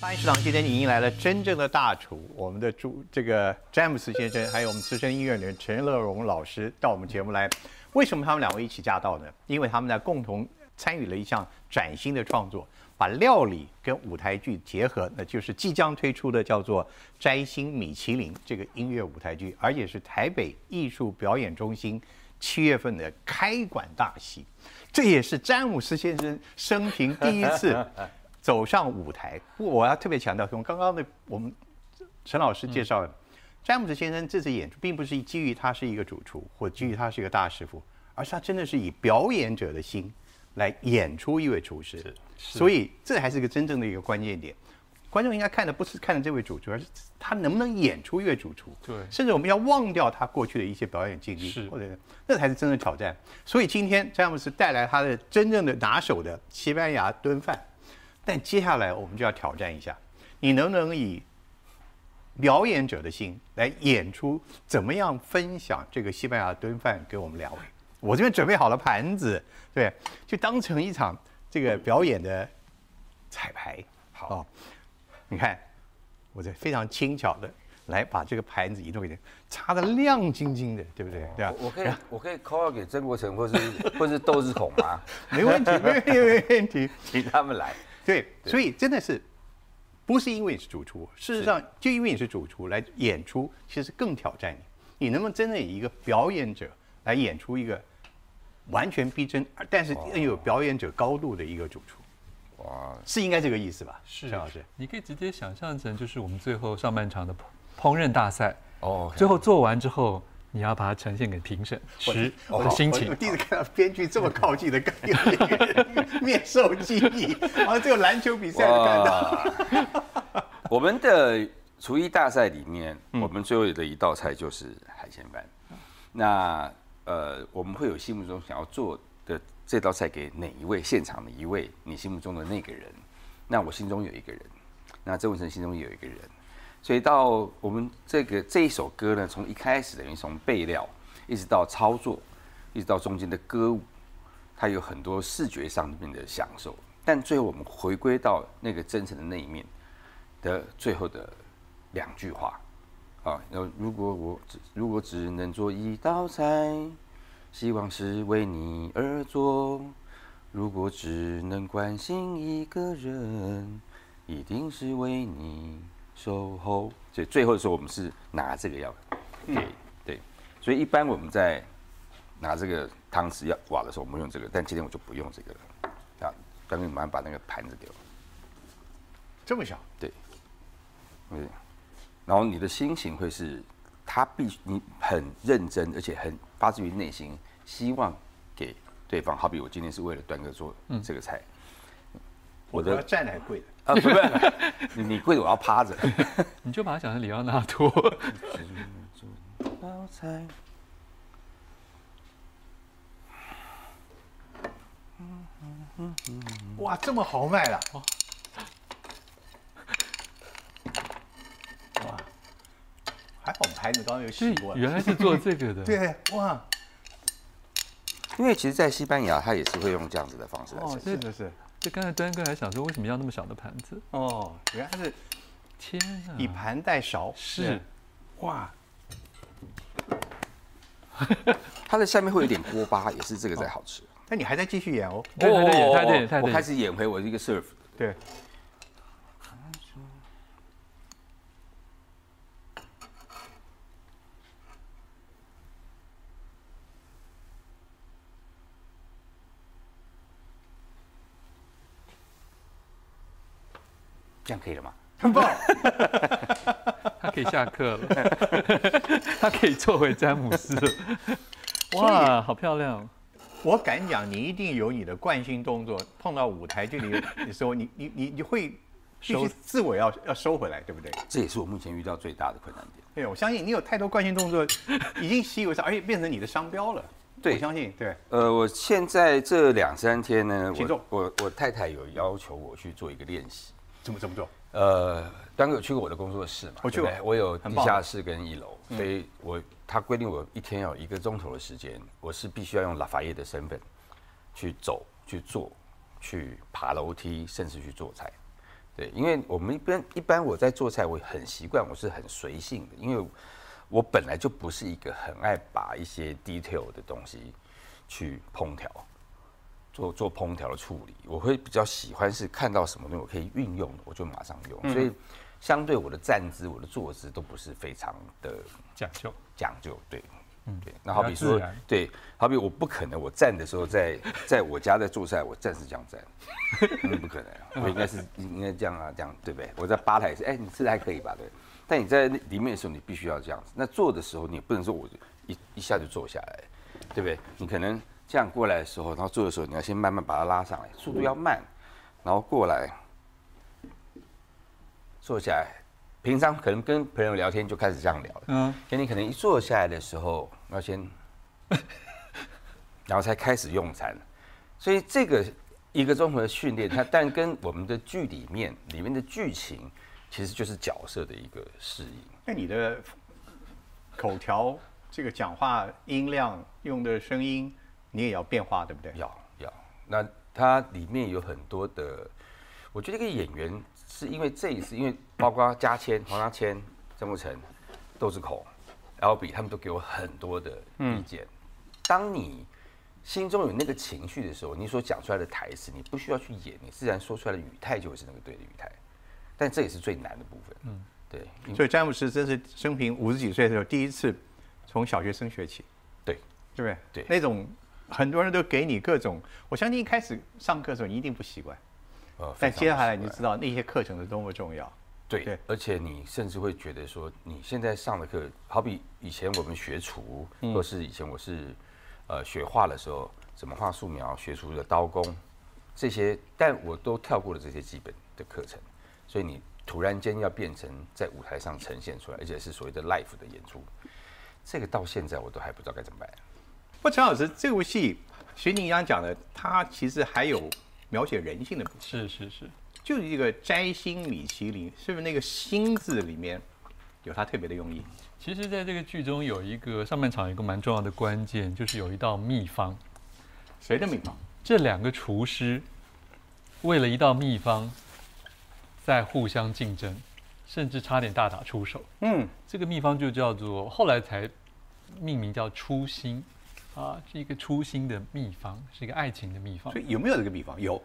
Speaker 1: 八音食堂今天迎来了真正的大厨，我们的主这个詹姆斯先生，还有我们资深音乐人陈乐融老师到我们节目来。为什么他们两位一起驾到呢？因为他们在共同参与了一项崭新的创作，把料理跟舞台剧结合，那就是即将推出的叫做《摘星米其林》这个音乐舞台剧，而且是台北艺术表演中心七月份的开馆大戏。这也是詹姆斯先生生平第一次走上舞台。不我要特别强调，从刚刚的我们陈老师介绍的，詹姆斯先生这次演出并不是基于他是一个主厨，或基于他是一个大师傅，而是他真的是以表演者的心来演出一位厨师。所以这还是个真正的一个关键点。观众应该看的不是看的这位主厨，而是他能不能演出一位主厨。
Speaker 3: 对
Speaker 1: 甚至我们要忘掉他过去的一些表演经历，
Speaker 3: 是
Speaker 1: 或者那才是真正的挑战。所以今天詹姆斯带来他的真正的拿手的西班牙炖饭，但接下来我们就要挑战一下，你能不能以表演者的心来演出怎么样分享这个西班牙炖饭给我们两位？我这边准备好了盘子，对，就当成一场这个表演的彩排。好、哦，你看，我这非常轻巧的来把这个盘子移动一点，擦得亮晶晶的，对不对？对吧？
Speaker 2: 我可以我可以 call 给曾国成或是或是窦智孔吗？
Speaker 1: 没问题，没问题，没问题。
Speaker 2: 请他们来。
Speaker 1: 对，所以真的是不是因为你是主厨，事实上就因为你是主厨来演出，其实更挑战你。你能不能真的以一个表演者来演出一个完全逼真，但是又有表演者高度的一个主厨？
Speaker 2: 哇，
Speaker 1: 是应该这个意思吧？
Speaker 3: 是
Speaker 1: 陈老师。
Speaker 3: 你可以直接想象成就是我们最后上半场的烹饪大赛，
Speaker 2: 哦，
Speaker 3: 最后做完之后，你要把它呈现给评审我的心情
Speaker 1: 我我。第一次看到编剧这么靠近的跟一个演员面授机宜，好像只有篮球比赛才看到。
Speaker 2: 哇！我们的厨艺大赛里面，
Speaker 1: 嗯
Speaker 2: 我们最后的一道菜就是海鲜饭。那呃，我们会有心目中想要做的这道菜给哪一位现场的一位你心目中的那个人？那我心中有一个人，那郑文成心中也有一个人。所以到我们这个这一首歌呢，从一开始等于从备料，一直到操作，一直到中间的歌舞，它有很多视觉上面的享受。但最后我们回归到那个真诚的那一面的最后的两句话啊，那如果我只如果只能做一道菜，希望是为你而做。如果只能关心一个人，一定是为你守候。所以最后的时候，我们是拿这个要给、对，所以一般我们在拿这个汤匙要挖的时候，我们用这个，但今天我就不用这个了啊。刚刚马上把那个盘子丢了，
Speaker 1: 这么小，
Speaker 2: 对，对。然后你的心情会是，他必须你很认真，而且很发自于内心，希望给对方。好比我今天是为了端哥做这个菜，我
Speaker 1: 我要
Speaker 2: 的
Speaker 1: 站的还跪的。
Speaker 2: 啊不不，你你跪着我要趴着。
Speaker 3: 你就把它想成里奥纳多。
Speaker 2: 道菜。
Speaker 1: 哇，这么豪迈了！哇，还好我们盘子刚刚有洗过。
Speaker 3: 原来是做这个的。
Speaker 1: 对，哇，
Speaker 2: 因为其实，在西班牙，他也是会用这样子的方式来
Speaker 1: 哦
Speaker 2: 呈，
Speaker 1: 是的是，
Speaker 3: 就刚才端哥还想说，为什么要那么小的盘子？
Speaker 1: 哦，原来是
Speaker 3: 天啊！
Speaker 1: 以盘代勺。
Speaker 3: 是
Speaker 1: 对，哇，
Speaker 2: 它的下面会有点锅巴，也是这个在好吃。
Speaker 1: 那你还在继续演哦？
Speaker 3: 对对对演，他在演，他
Speaker 2: 我开。始演回我一个 serve。
Speaker 1: 对，
Speaker 2: 这样可以了吗？
Speaker 1: 很棒。
Speaker 3: 他可以下课了，他可以做回詹姆斯了。哇，好漂亮！
Speaker 1: 我敢讲，你一定有你的惯性动作，碰到舞台剧里的时候，你你你你会收自我要要收回来，对不对？
Speaker 2: 这也是我目前遇到最大的困难点。
Speaker 1: 对，我相信你有太多惯性动作，已经习以为常，而且变成你的商标了。
Speaker 2: 对
Speaker 1: 我相信，对，
Speaker 2: 呃，我现在这两三天呢，我我我太太有要求我去做一个练习。
Speaker 1: 怎么怎么做？
Speaker 2: 呃，刚刚有去过我的工作室嘛？
Speaker 1: 我去过
Speaker 2: 我有地下室跟一楼，所以我他规定我一天要一个钟头的时间，我是必须要用拉法叶的身份去走、去做、去爬楼梯，甚至去做菜。对，因为我们一般一般我在做菜，我很习惯，我是很随性的，因为我本来就不是一个很爱把一些 detail 的东西去烹调。做做烹调的处理，我会比较喜欢是看到什么东西我可以运用的，我就马上用。
Speaker 1: 嗯
Speaker 2: 所以相对我的站姿、我的坐姿都不是非常的
Speaker 3: 讲究。
Speaker 2: 讲究。对，
Speaker 3: 嗯
Speaker 2: 对。那好比说对，好比我不可能我站的时候在在我家在做菜，我站是这样站，嗯，不可能，我应该是应该这样啊，这样对不对？我在吧台是，哎，你吃的还可以吧？对。但你在里面的时候，你必须要这样子。那做的时候，你也不能说我一一下就坐下来，对不对？你可能这样过来的时候，然后做的时候，你要先慢慢把它拉上来，速度要慢，然后过来，坐下来。平常可能跟朋友聊天就开始这样聊了，
Speaker 3: 嗯，
Speaker 2: 可你可能一坐下来的时候，要先，然后才开始用餐，所以这个一个综合的训练，它但跟我们的剧里面里面的剧情，其实就是角色的一个适应。
Speaker 1: 那你的口条、这个讲话音量、用的声音，你也要变化，对不对？
Speaker 2: 要要，那它里面有很多的，我觉得一个演员是因为这一次，因为包括嘉谦、黄家谦、曾木成、窦智孔、L B 他们都给我很多的意见。当你心中有那个情绪的时候，你所讲出来的台词，你不需要去演，你自然说出来的语态就会是那个对的语态。但这也是最难的部分。嗯，对，
Speaker 1: 所以詹姆斯真是生平五十几岁的时候，第一次从小学生学起，
Speaker 2: 对
Speaker 1: 对不对？
Speaker 2: 对
Speaker 1: 那种很多人都给你各种，我相信一开始上课的时候你一定不习惯，
Speaker 2: 呃，
Speaker 1: 但接下来你就知道那些课程是多么重要。
Speaker 2: 对，
Speaker 1: 对
Speaker 2: 而且你甚至会觉得说，你现在上的课，好比以前我们学厨，
Speaker 1: 嗯
Speaker 2: 或是以前我是呃学画的时候，怎么画素描、学厨的刀工这些，但我都跳过了这些基本的课程，所以你突然间要变成在舞台上呈现出来，而且是所谓的 life 的演出，这个到现在我都还不知道该怎么办。
Speaker 1: 不，陈老师，这部戏徐宁刚讲的，它其实还有描写人性的部分，
Speaker 3: 是是是，
Speaker 1: 就是一个摘星米其林，是不是那个“星”字里面有它特别的用意？
Speaker 3: 其实在这个剧中有一个上半场有一个蛮重要的关键，就是有一道秘方，
Speaker 1: 谁的秘方？
Speaker 3: 这两个厨师为了一道秘方在互相竞争，甚至差点大打出手。
Speaker 1: 嗯，
Speaker 3: 这个秘方就叫做后来才命名叫初心，啊，是一个初心的秘方，是一个爱情的秘方。
Speaker 1: 所。以有没有这个秘方？有，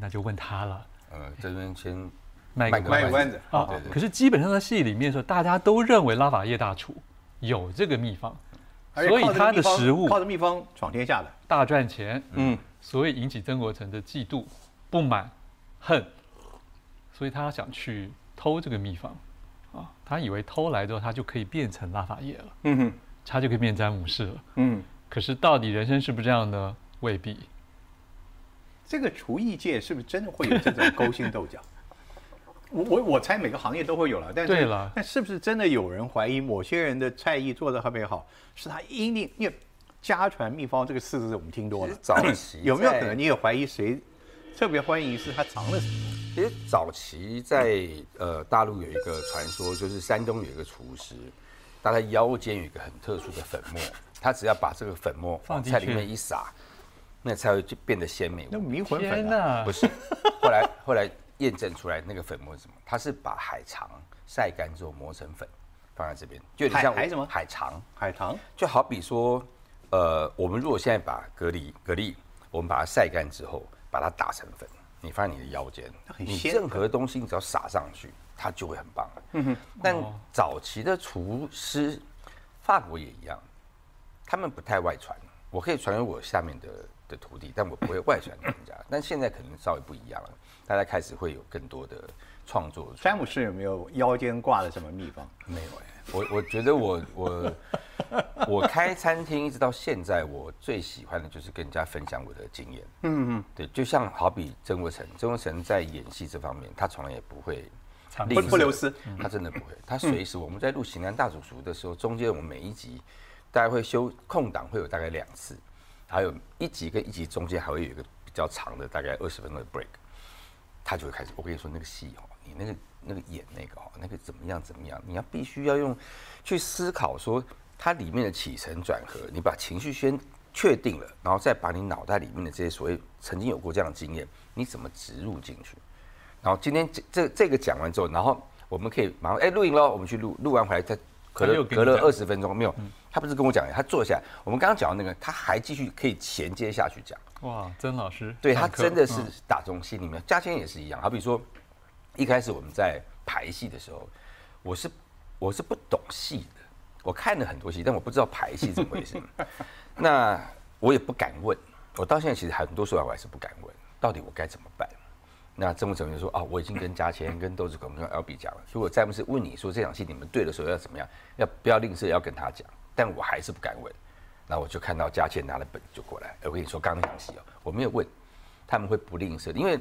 Speaker 3: 那就问他了，
Speaker 2: 呃，这边先
Speaker 3: 卖个
Speaker 2: 卖个
Speaker 1: 关子。
Speaker 3: 啊
Speaker 2: 对对
Speaker 3: 可是基本上在戏里面的时候，大家都认为拉法叶大厨有这个秘方，所以他的食物
Speaker 1: 靠着秘方闯天下的。
Speaker 3: 大赚钱，
Speaker 1: 嗯，
Speaker 3: 所以引起曾国成的嫉妒、不满、恨，所以他想去偷这个秘方，啊，他以为偷来之后他就可以变成拉法叶了，
Speaker 1: 嗯哼，
Speaker 3: 他就可以变詹姆士了。
Speaker 1: 嗯，
Speaker 3: 可是到底人生是不是这样呢？未必。
Speaker 1: 这个厨艺界是不是真的会有这种勾心斗角？我我我猜每个行业都会有了，但是
Speaker 3: 对了
Speaker 1: 但是不是真的有人怀疑某些人的菜艺做的特别好，是他一定因为家传秘方这个四个字我们听多了，
Speaker 2: 早期
Speaker 1: 有没有可能你也怀疑谁特别欢迎是他藏了什么？
Speaker 2: 其实早期在呃大陆有一个传说，就是山东有一个厨师，他的腰间有一个很特殊的粉末，他只要把这个粉末
Speaker 3: 放
Speaker 2: 菜里面一撒，那菜会就变得鲜美。
Speaker 1: 那迷魂粉啊，
Speaker 2: 不！是，后来后来验证出来那个粉末是什么？它是把海肠晒干之后磨成粉，放在这边，就有点像
Speaker 1: 海海什么？
Speaker 2: 海肠，
Speaker 1: 海肠，
Speaker 2: 就好比说，呃，我们如果现在把蛤蜊蛤蜊，我们把它晒干之后，把它打成粉，你放在你的腰间，你任何东西你只要撒上去，它就会很棒。嗯哼。但早期的厨师，法国也一样，他们不太外传。我可以传给我下面的的徒弟，但我不会外传给人家。但现在可能稍微不一样了，大家开始会有更多的创作。
Speaker 1: 詹姆士有没有腰间挂了什么秘方？
Speaker 2: 没有哎、我我觉得我我 我开餐厅一直到现在，我最喜欢的就是跟人家分享我的经验。嗯嗯，对，就像好比曾国成，曾国成在演戏这方面，他从来也不会
Speaker 1: 不不流失，
Speaker 2: 他真的不会。他随时我们在录《型男大主厨》的时候，中间我们每一集大概会休空档，会有大概两次，还有一集跟一集中间还会有一个比较长的，大概二十分钟的 break。他就会开始，我跟你说那个戏哦，你那个那个演那个哦，那个怎么样怎么样，你要必须要用去思考说它里面的起承转合，你把情绪先确定了，然后再把你脑袋里面的这些所谓曾经有过这样的经验，你怎么植入进去？然后今天这这这个讲完之后，然后我们可以马上哎录影喽，我们去录，录完回来再隔了隔了
Speaker 3: 讲
Speaker 2: 二十分钟没有，他不是跟我讲，他坐下来，我们刚刚讲到那个，他还继续可以衔接下去讲。
Speaker 3: 哇，曾老师，
Speaker 2: 对他真的是
Speaker 3: 嗯
Speaker 2: 打中心里面。嘉谦也是一样，好比说，一开始我们在排戏的时候，我是我是不懂戏的，我看了很多戏，但我不知道排戏怎么回事。那我也不敢问，我到现在其实很多时候我还是不敢问，到底我该怎么办？那曾国成就说啊，我已经跟嘉谦、跟窦志孔、跟 L B 讲了，如果詹姆斯问你说这场戏你们对的时候要怎么样，要不要吝啬要跟他讲，但我还是不敢问。那我就看到嘉谦拿了本就过来，哎我跟你说，刚刚那场戏哦，我没有问，他们会不吝啬，因为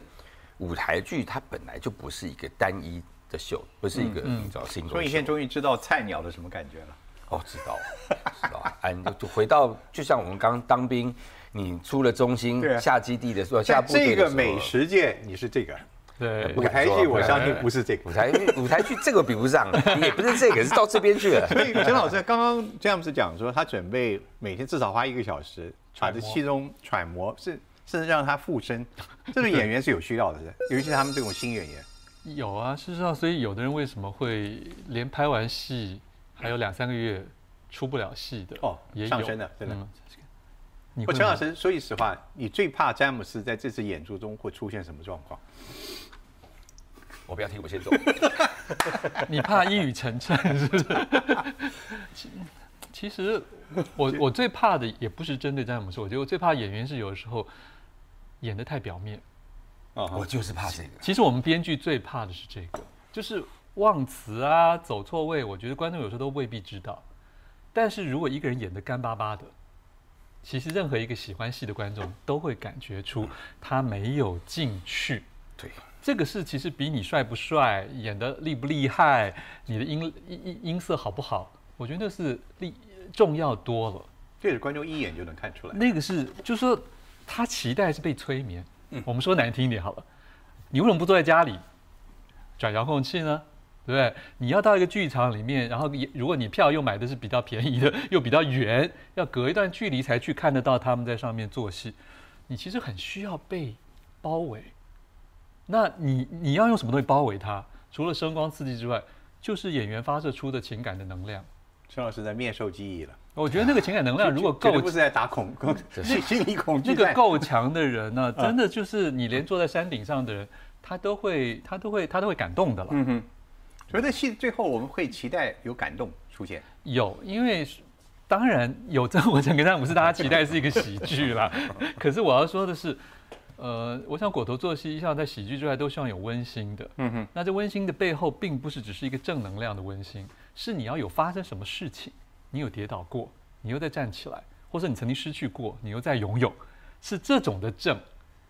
Speaker 2: 舞台剧它本来就不是一个单一的秀，不是一个你知道 single
Speaker 1: 所以你现在
Speaker 2: 秀
Speaker 1: 终于知道菜鸟的什么感觉了。
Speaker 2: 哦，知道，知道，安就就回到，就像我们刚当兵，你出了中心下基地的时候，下
Speaker 1: 在
Speaker 2: 部队的时候
Speaker 1: 这个美食界，你是这个
Speaker 3: 对
Speaker 1: 舞台剧，我相信不是这个
Speaker 2: 舞。台剧舞台剧这个比不上，也不是这个，是到这边去了。
Speaker 1: 所以陈老师刚刚詹姆斯讲说，他准备每天至少花一个小时，把这戏中揣摩，是甚至让他附身。这个演员是有需要的，尤其是他们这种新演员。
Speaker 3: 有啊，事实上，所以有的人为什么会连拍完戏还有两三个月出不了戏的？
Speaker 1: 哦
Speaker 3: 也有
Speaker 1: 上升的真的
Speaker 3: 嗯你
Speaker 1: 我陈老师说句实话，你最怕詹姆斯在这次演出中会出现什么状况？
Speaker 2: 我不要听，我先走。
Speaker 3: 你怕一语成谶是不是？其其实我我最怕的也不是针对詹姆斯，我觉得我最怕演员是有的时候演的太表面。
Speaker 1: 啊
Speaker 2: 我就是怕这个。
Speaker 3: 其实我们编剧最怕的是这个，就是忘词啊、走错位，我觉得观众有时候都未必知道。但是如果一个人演的干巴巴的，其实任何一个喜欢戏的观众都会感觉出他没有进去。
Speaker 2: 对，
Speaker 3: 这个是其实比你帅不帅、演的厉不厉害、你的音音音音色好不好，我觉得那是厉重要多了。
Speaker 1: 这个观众一眼就能看出来。
Speaker 3: 那个是，就是说他期待是被催眠。我们说难听一点好了，你为什么不坐在家里转遥控器呢？对不对？你要到一个剧场里面，然后也如果你票又买的是比较便宜的，又比较远，要隔一段距离才去看得到他们在上面做戏，你其实很需要被包围。那你你要用什么东西包围他？除了声光刺激之外，就是演员发射出的情感的能量。
Speaker 1: 陈老师在面授记忆了。
Speaker 3: 我觉得那个情感能量 如果够，
Speaker 1: 不是在打恐 恐心心理恐惧。
Speaker 3: 那个够强的人呢，真的就是你连坐在山顶上的人，他都会他都会他都会感动的了。嗯哼。
Speaker 1: 所以，在戏最后，我们会期待有感动出现。
Speaker 3: 有，因为当然有《真我想跟詹姆斯》，大家期待是一个喜剧啦。可是我要说的是，呃，我想果头做戏，像在喜剧之外，都希望有温馨的。嗯哼。那这温馨的背后，并不是只是一个正能量的温馨，是你要有发生什么事情，你有跌倒过，你又再站起来，或者你曾经失去过，你又在拥有，是这种的正，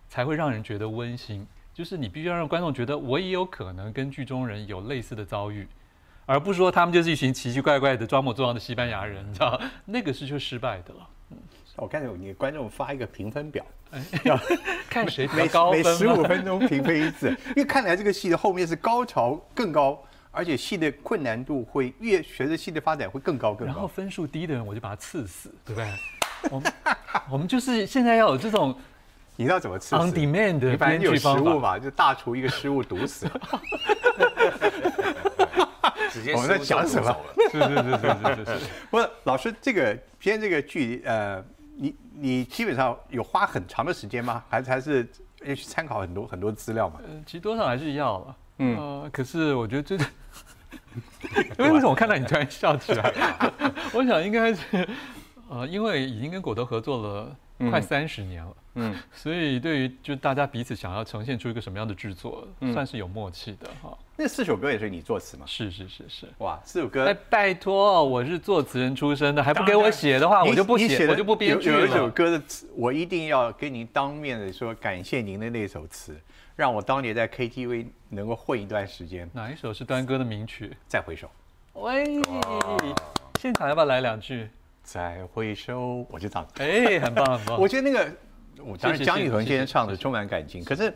Speaker 3: 才会让人觉得温馨。就是你必须要让观众觉得我也有可能跟剧中人有类似的遭遇，而不是说他们就是一群奇奇怪怪的装模作样的西班牙人，你知道那个是就失败的了。
Speaker 1: 我看有你观众发一个评分表，
Speaker 3: 看谁每高
Speaker 1: 每十五分钟评分一次，因为看来这个戏的后面是高潮更高，而且戏的困难度会越随着戏的发展会更高更高。
Speaker 3: 然后分数低的人我就把他刺死，对不对？我们我们就是现在要有这种。
Speaker 1: 你知道怎么吃
Speaker 3: ？On demand 的
Speaker 1: 编剧食物嘛，就大厨一个失误 毒死了。我们在讲什么？
Speaker 3: 是是是是是是。
Speaker 1: 不是老师，这个编这个剧，呃，你你基本上有花很长的时间吗？还是还是要去参考很多很多资料嘛？
Speaker 3: 嗯，其实多少还是要了。嗯，可是我觉得这个，为什么我看到你突然笑起来？我想应该是，呃，因为已经跟果头合作了。快三十年了，嗯，所以对于就大家彼此想要呈现出一个什么样的制作，算是有默契的哈。
Speaker 1: 那四首歌也是你作词吗？
Speaker 3: 是是是是，
Speaker 1: 哇，四首歌，
Speaker 3: 拜托，我是作词人出身的，还不给我写的话，我就不写，我就不编剧
Speaker 1: 了。有一首歌的词，我一定要跟您当面的说，感谢您的那首词，让我当年在 KTV 能够混一段时间。
Speaker 3: 哪一首是端哥的名曲？
Speaker 1: 再回首。
Speaker 3: 喂，现场要不要来两句？
Speaker 1: 再回首，我就唱。
Speaker 3: 哎，很棒很棒。
Speaker 1: 我觉得那个，我当时江玉恒先生唱的充满感情，可是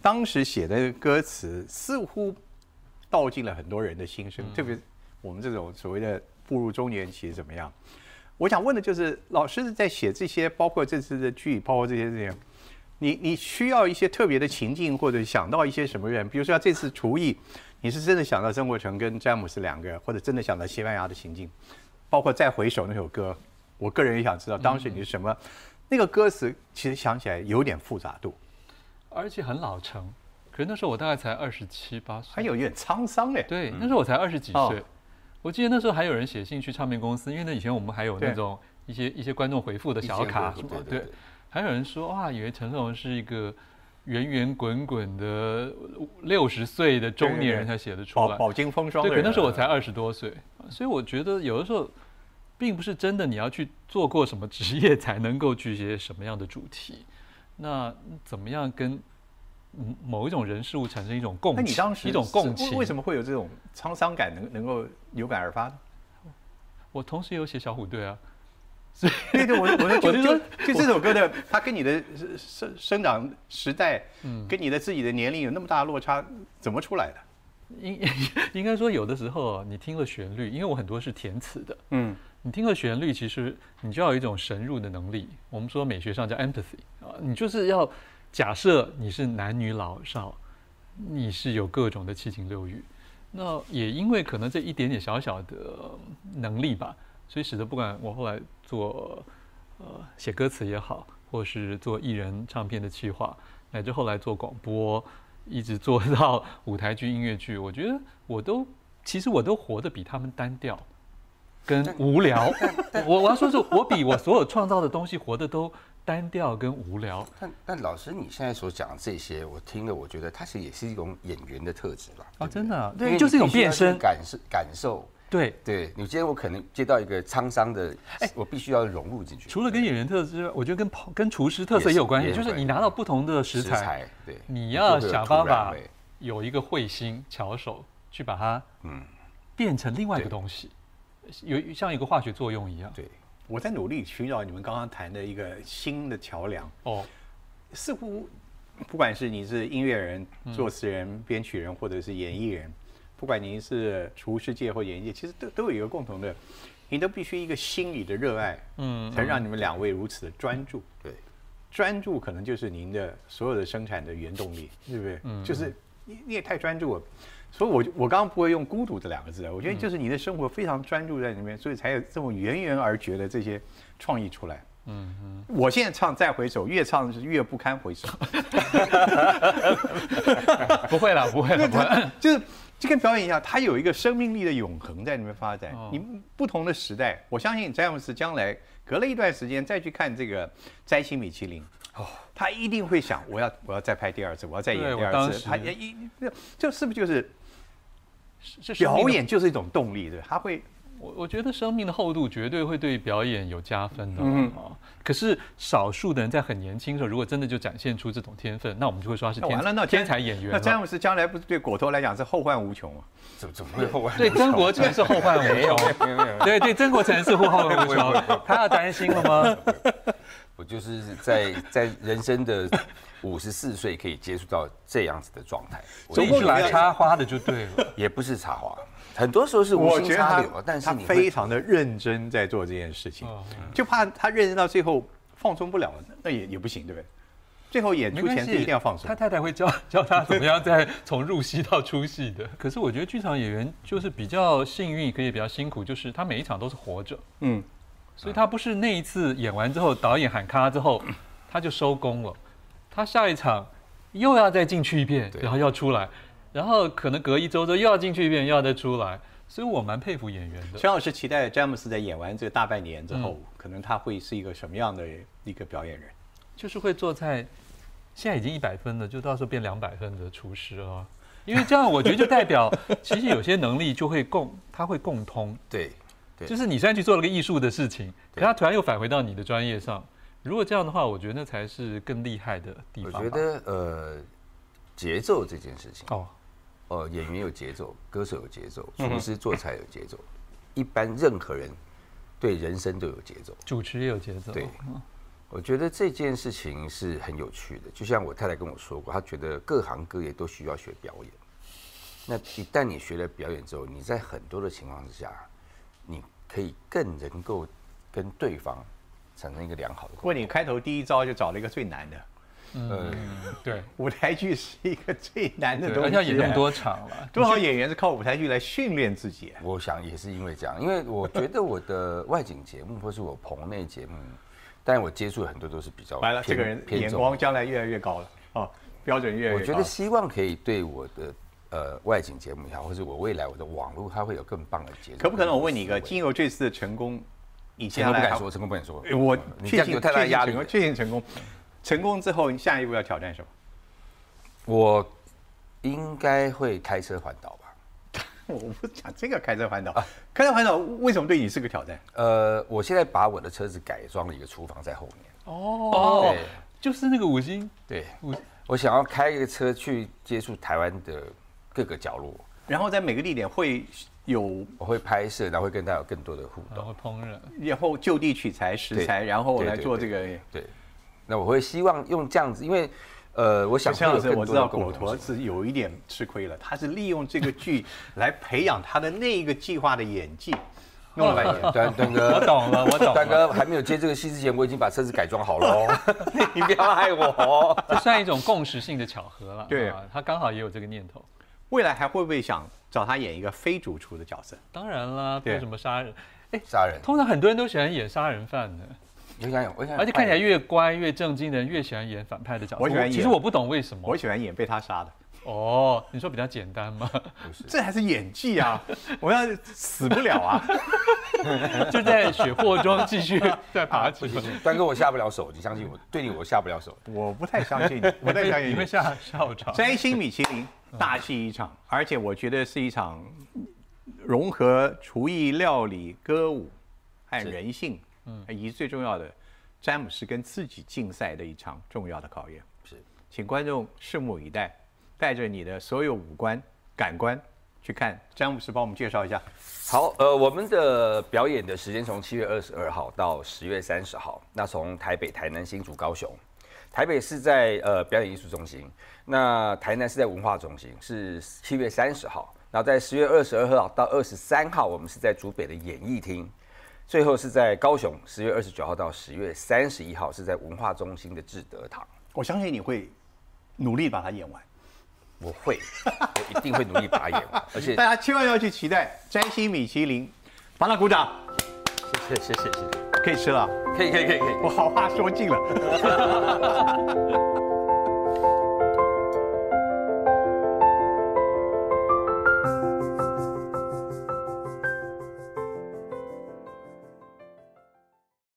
Speaker 1: 当时写的歌词似乎道尽了很多人的心声，特别我们这种所谓的步入中年期怎么样？我想问的就是，老师在写这些，包括这次的剧，包括这些这些，你你需要一些特别的情境，或者想到一些什么人？比如说这次厨艺，你是真的想到曾国成跟詹姆斯两个，或者真的想到西班牙的情境？包括再回首那首歌，我个人也想知道当时你是什么。那个歌词其实想起来有点复杂度，
Speaker 3: 而且很老成。可是那时候我大概才二十七八岁，
Speaker 1: 还有一点沧桑哎。
Speaker 3: 对，那时候我才二十几岁。我记得那时候还有人写信去唱片公司，因为那以前我们还有那种一些一些观众回复的小卡什么。对，还有人说哇，以为陈颂文是一个圆圆滚滚的六十岁的中年人才写得出来，
Speaker 1: 饱经风霜。
Speaker 3: 对，可那时候我才二十多岁。所以我觉得有的时候，并不是真的你要去做过什么职业才能够去写什么样的主题。那怎么样跟某一种人事物产生一种共？
Speaker 1: 那你当时
Speaker 3: 一种共情，
Speaker 1: 为什么会有这种沧桑感能能够有感而发呢？
Speaker 3: 我同时有写小虎队啊，
Speaker 1: 所以我我就就就这首歌的，它跟你的生生长时代，嗯，跟你的自己的年龄有那么大的落差，怎么出来的？
Speaker 3: 应 应该说，有的时候你听了旋律，因为我很多是填词的，嗯，你听了旋律，其实你就要有一种神入的能力。我们说美学上叫 empathy 啊，你就是要假设你是男女老少，你是有各种的七情六欲。那也因为可能这一点点小小的能力吧，所以使得不管我后来做呃写歌词也好，或是做艺人唱片的企划，乃至后来做广播。一直做到舞台剧、音乐剧，我觉得我都其实我都活得比他们单调。跟无聊。我我要说是，我比我所有创造的东西活得都单调跟无聊。
Speaker 2: 但但老师，你现在所讲的这些，我听了，我觉得它其实也是一种演员的特质吧？
Speaker 3: 哦，真的对，就是一种变身。
Speaker 2: 感受感受。
Speaker 3: 对，
Speaker 2: 对你今天我可能接到一个沧桑的，哎。我必须要融入进去。
Speaker 3: 除了跟演员特质之外，我觉得跟跑跟厨师特色
Speaker 2: 也
Speaker 3: 有关系，
Speaker 2: 也
Speaker 3: 就是你拿到不同的食材，
Speaker 2: 食材，对，
Speaker 3: 你要想办法有一个慧心巧手去把它嗯。变成另外一个东西，有像一个化学作用一样。
Speaker 2: 对，
Speaker 1: 我在努力寻找你们刚刚谈的一个新的桥梁。
Speaker 3: 哦，
Speaker 1: 似乎不管是你是音乐人、作词人、编曲人，或者是演艺人，不管您是厨师界或演艺界，其实都都有一个共同的，你都必须一个心理的热爱，
Speaker 3: 嗯
Speaker 1: 才让你们两位如此的专注。
Speaker 2: 对，
Speaker 1: 专注可能就是您的所有的生产的原动力，对不对？嗯就是你你也太专注了，所以我就我刚刚不会用孤独这两个字，我觉得就是你的生活非常专注在里面，所以才有这么源源而绝的这些创意出来。嗯嗯，我现在唱《再回首》，越唱是越不堪回首。
Speaker 3: 不会了，不会了，不会了。
Speaker 1: 就是就跟表演一样，它有一个生命力的永恒在里面发展。
Speaker 3: 哦
Speaker 1: 你不同的时代，我相信詹姆斯将来隔了一段时间再去看这个《摘星米其林》，哦，他一定会想，我要我要再拍第二次，我要再演第二次。他也一这是不是就是表演就是一种动力？对吧，他会
Speaker 3: 我我觉得生命的厚度绝对会对表演有加分的。
Speaker 1: 嗯
Speaker 3: 嗯，可是少数的人在很年轻的时候，如果真的就展现出这种天分，那我们就会说他是天
Speaker 1: 那完了，那
Speaker 3: 天才演员
Speaker 1: 那詹。姆斯将来不是对果头来讲是后患无穷啊？
Speaker 2: 怎么怎么会后患
Speaker 3: 对曾国成是后患无穷，
Speaker 2: 没有没有，
Speaker 3: 对对，曾国成是后患无穷，他要担心了吗？
Speaker 2: 我就是在在人生的五十四岁可以接触到这样子的状态，我
Speaker 3: 所以是来插花的就对了。
Speaker 2: 也不是插花，很多时候是无心
Speaker 1: 我觉得他
Speaker 2: 插柳，但是
Speaker 1: 他
Speaker 2: 你
Speaker 1: 非常的认真在做这件事情
Speaker 3: 哦，
Speaker 1: 就怕他认真到最后放松不了，那也也不行，对不对？最后演出前是一定要放松
Speaker 3: 他。太太会教教他怎么样在从入戏到出戏的。可是我觉得剧场演员就是比较幸运，可以比较辛苦，就是他每一场都是活着，
Speaker 1: 嗯，
Speaker 3: 所以他不是那一次演完之后，导演喊咔之后他就收工了，他下一场又要再进去一遍，然后要出来，然后可能隔一周之后又要进去一遍，又要再出来，所以我蛮佩服演员的。
Speaker 1: 陈老师期待詹姆斯在演完这大半年之后，可能他会是一个什么样的一个表演人？
Speaker 3: 就是会做菜，现在已经一百分了，就到时候变两百分的厨师啊。因为这样，我觉得就代表，其实有些能力就会共，他会共通。
Speaker 2: 对对
Speaker 3: 就是你虽然去做了个艺术的事情，可他突然又返回到你的专业上。如果这样的话，我觉得那才是更厉害的地方我。
Speaker 2: 觉得呃，节奏这件事情，
Speaker 3: 哦，
Speaker 2: 呃，演员有节奏，歌手有节奏，
Speaker 1: 嗯
Speaker 2: 厨师做菜有节奏，一般任何人对人生都有节奏。
Speaker 3: 主持也有节奏。
Speaker 2: 对我觉得这件事情是很有趣的，就像我太太跟我说过，她觉得各行各业都需要学表演。那一旦你学了表演之后，你在很多的情况之下，你可以更能够跟对方产生一个良好的
Speaker 1: 不过你开头第一招就找了一个最难的，
Speaker 2: 呃，
Speaker 3: 嗯，对，
Speaker 1: 舞台剧是一个最难的
Speaker 3: 对
Speaker 1: 东西，
Speaker 3: 而且要演那么，多场了，
Speaker 1: 多少演员是靠舞台剧来训练自己。
Speaker 2: 我想也是因为这样，因为我觉得我的外景节目或是我棚内节目，但我接触的很多都是比较
Speaker 1: 完了，这个人眼光将来越来越高了，哦，标准越来越高。
Speaker 2: 我觉得希望可以对我的呃外景节目也好，或者我未来我的网络，它会有更棒的节目。
Speaker 1: 可不可能？我问你一个，
Speaker 2: 思维
Speaker 1: 经由这次的成功，你接
Speaker 2: 成
Speaker 1: 下来
Speaker 2: 不敢说，成功不敢说。
Speaker 1: 呃我确信
Speaker 2: 有太大
Speaker 1: 确信
Speaker 2: 压力了
Speaker 1: 成功，。确信成功。成功之后，你下一步要挑战什么？
Speaker 2: 我应该会开车环岛吧？
Speaker 1: 我不讲这个开车环岛，开车环岛为什么对你是个挑战？
Speaker 2: 呃，我现在把我的车子改装了一个厨房在后面。
Speaker 3: 哦
Speaker 2: 对，
Speaker 3: 就是那个五星
Speaker 2: 对
Speaker 3: 五，
Speaker 2: 我想要开一个车去接触台湾的各个角落，
Speaker 1: 然后在每个地点会有，
Speaker 2: 我会拍摄，然后会跟大家有更多的互动
Speaker 3: 然后。烹饪。
Speaker 1: 然后就地取材食材，然后来做这个。
Speaker 2: 对，那我会希望用这样子，因为呃，我想
Speaker 1: 陈老师，
Speaker 2: 会有更
Speaker 1: 我知道果陀是有一点吃亏了，他是利用这个剧 来培养他的那一个计划的演技，弄了半天。
Speaker 2: 段段哥，
Speaker 3: 我懂了，我懂
Speaker 2: 段
Speaker 3: 了。
Speaker 2: 哥还没有接这个戏之前，我已经把车子改装好了哦，你不要害我哦。
Speaker 3: 这算一种共识性的巧合了。
Speaker 1: 对
Speaker 3: 啊，他刚好也有这个念头。
Speaker 1: 未来还会不会想找他演一个非主厨的角色？
Speaker 3: 当然啦，比如什么杀人，
Speaker 2: 杀人，
Speaker 3: 通常很多人都喜欢演杀人犯的，
Speaker 2: 我想有，我想有，
Speaker 3: 而且看起来越乖越正经的人越喜欢演反派的角色。
Speaker 1: 我喜欢演
Speaker 3: 其实我不懂为什么
Speaker 1: 我。喜欢演被他杀的。
Speaker 3: 哦，你说比较简单吗？
Speaker 1: 不是这还是演技啊！我要死不了啊！
Speaker 3: 就在血泊中继续再爬起
Speaker 2: 不。行，端哥我下不了手，你相信我，对你我下不了手。
Speaker 1: 我不太相信你，我不太相信你。
Speaker 3: 你会下校长？
Speaker 1: 摘星米其林大戏一场，而且我觉得是一场融合厨艺、料理、歌舞和
Speaker 2: 是
Speaker 1: 人性，嗯，以及最重要的詹姆斯跟自己竞赛的一场重要的考验。
Speaker 2: 是，
Speaker 1: 请观众拭目以待，带着你的所有五官、感官去看。詹姆斯帮我们介绍一下。
Speaker 2: 好，呃，我们的表演的时间从七月二十二号到十月三十号，那从台北、台南、新竹、高雄。台北是在呃表演艺术中心，那台南是在文化中心，是七月三十号。然后在十月二十二号到二十三号，我们是在竹北的演艺厅。最后是在高雄，十月二十九号到十月三十一号是在文化中心的志德堂。
Speaker 1: 我相信你会努力把它演完，
Speaker 2: 我会，我一定会努力把它演完，而且
Speaker 1: 大家千万要去期待摘星米其林，帮他鼓掌，
Speaker 2: 谢谢谢谢谢谢，
Speaker 1: 可以吃了。
Speaker 2: 可以可以可以可以。
Speaker 1: 我好话说尽了。